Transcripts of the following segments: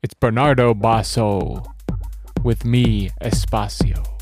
It's Bernardo Basso with Mi, Espacio.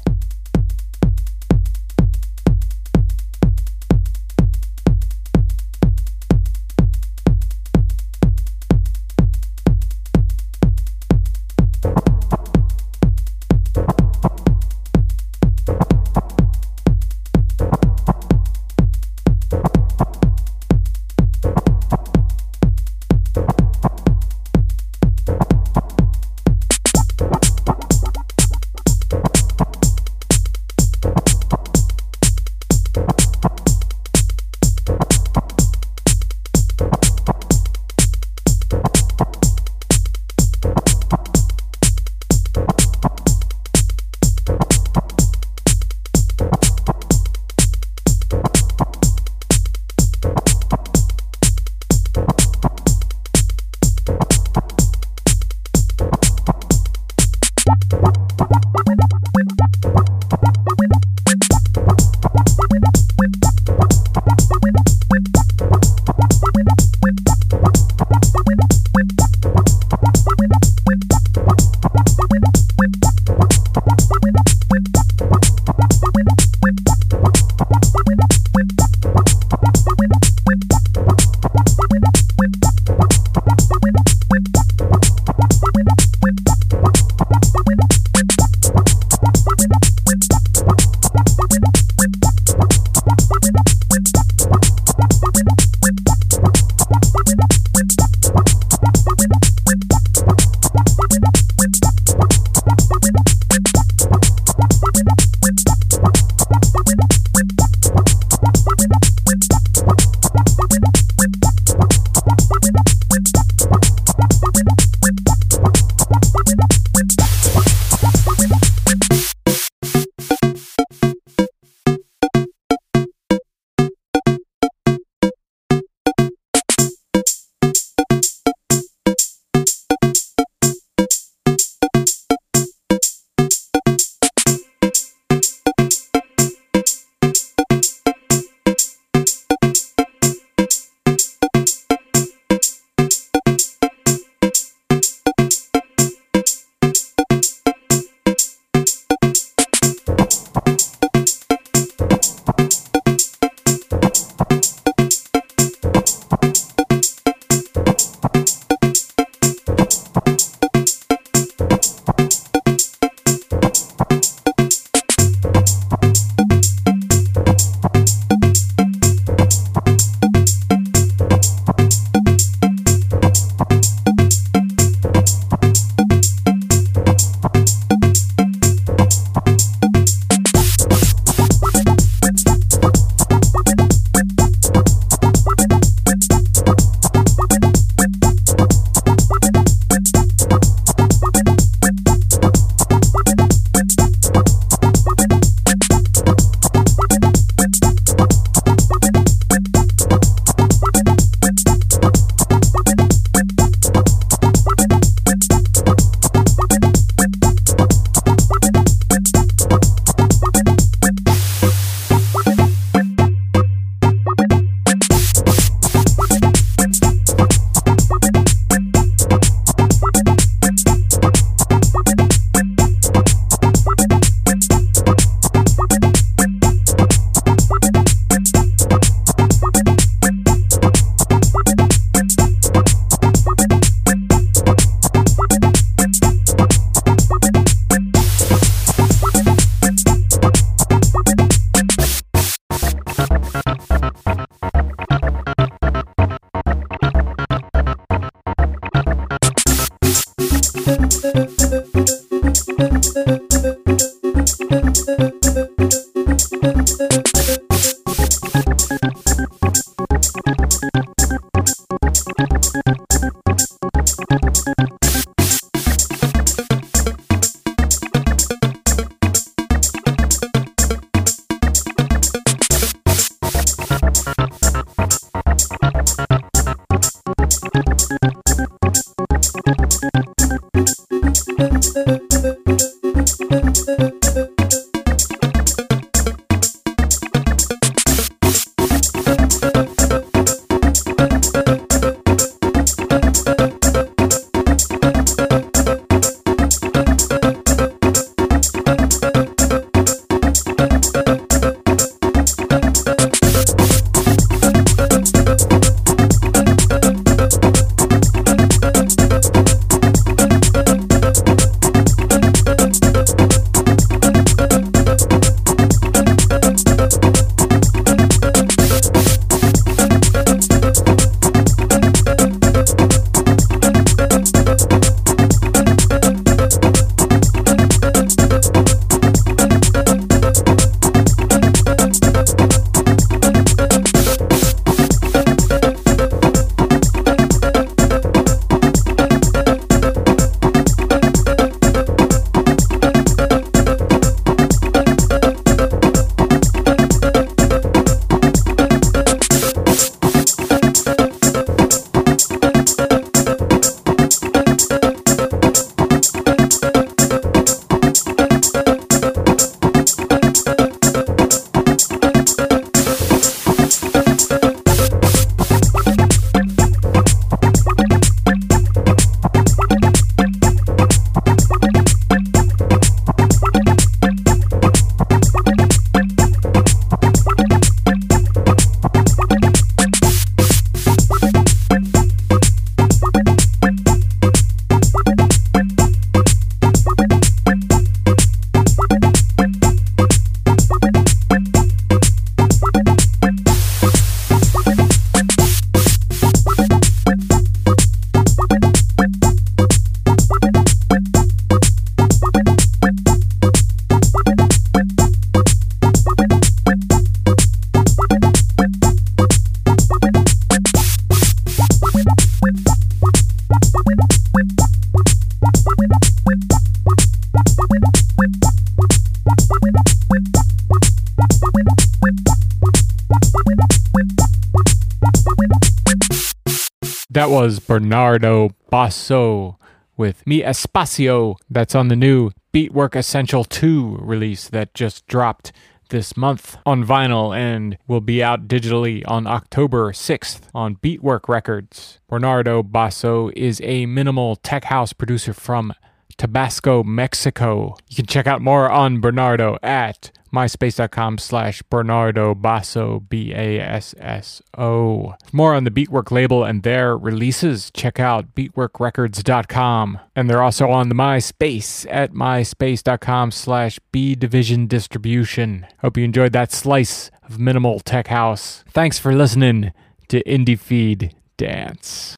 That was Bernardo Basso with Mi Espacio. That's on the new Beatwork Essential 2 release that just dropped this month on vinyl and will be out digitally on October 6th on Beatwork Records. Bernardo Basso is a minimal tech house producer from Tabasco, Mexico. You can check out more on Bernardo at myspace.com slash Bernardo Basso, B A S S O. More on the Beatwork label and their releases, check out beatworkrecords.com. And they're also on the MySpace at myspace.com slash B Division Distribution. Hope you enjoyed that slice of minimal tech house. Thanks for listening to IndieFeed Dance.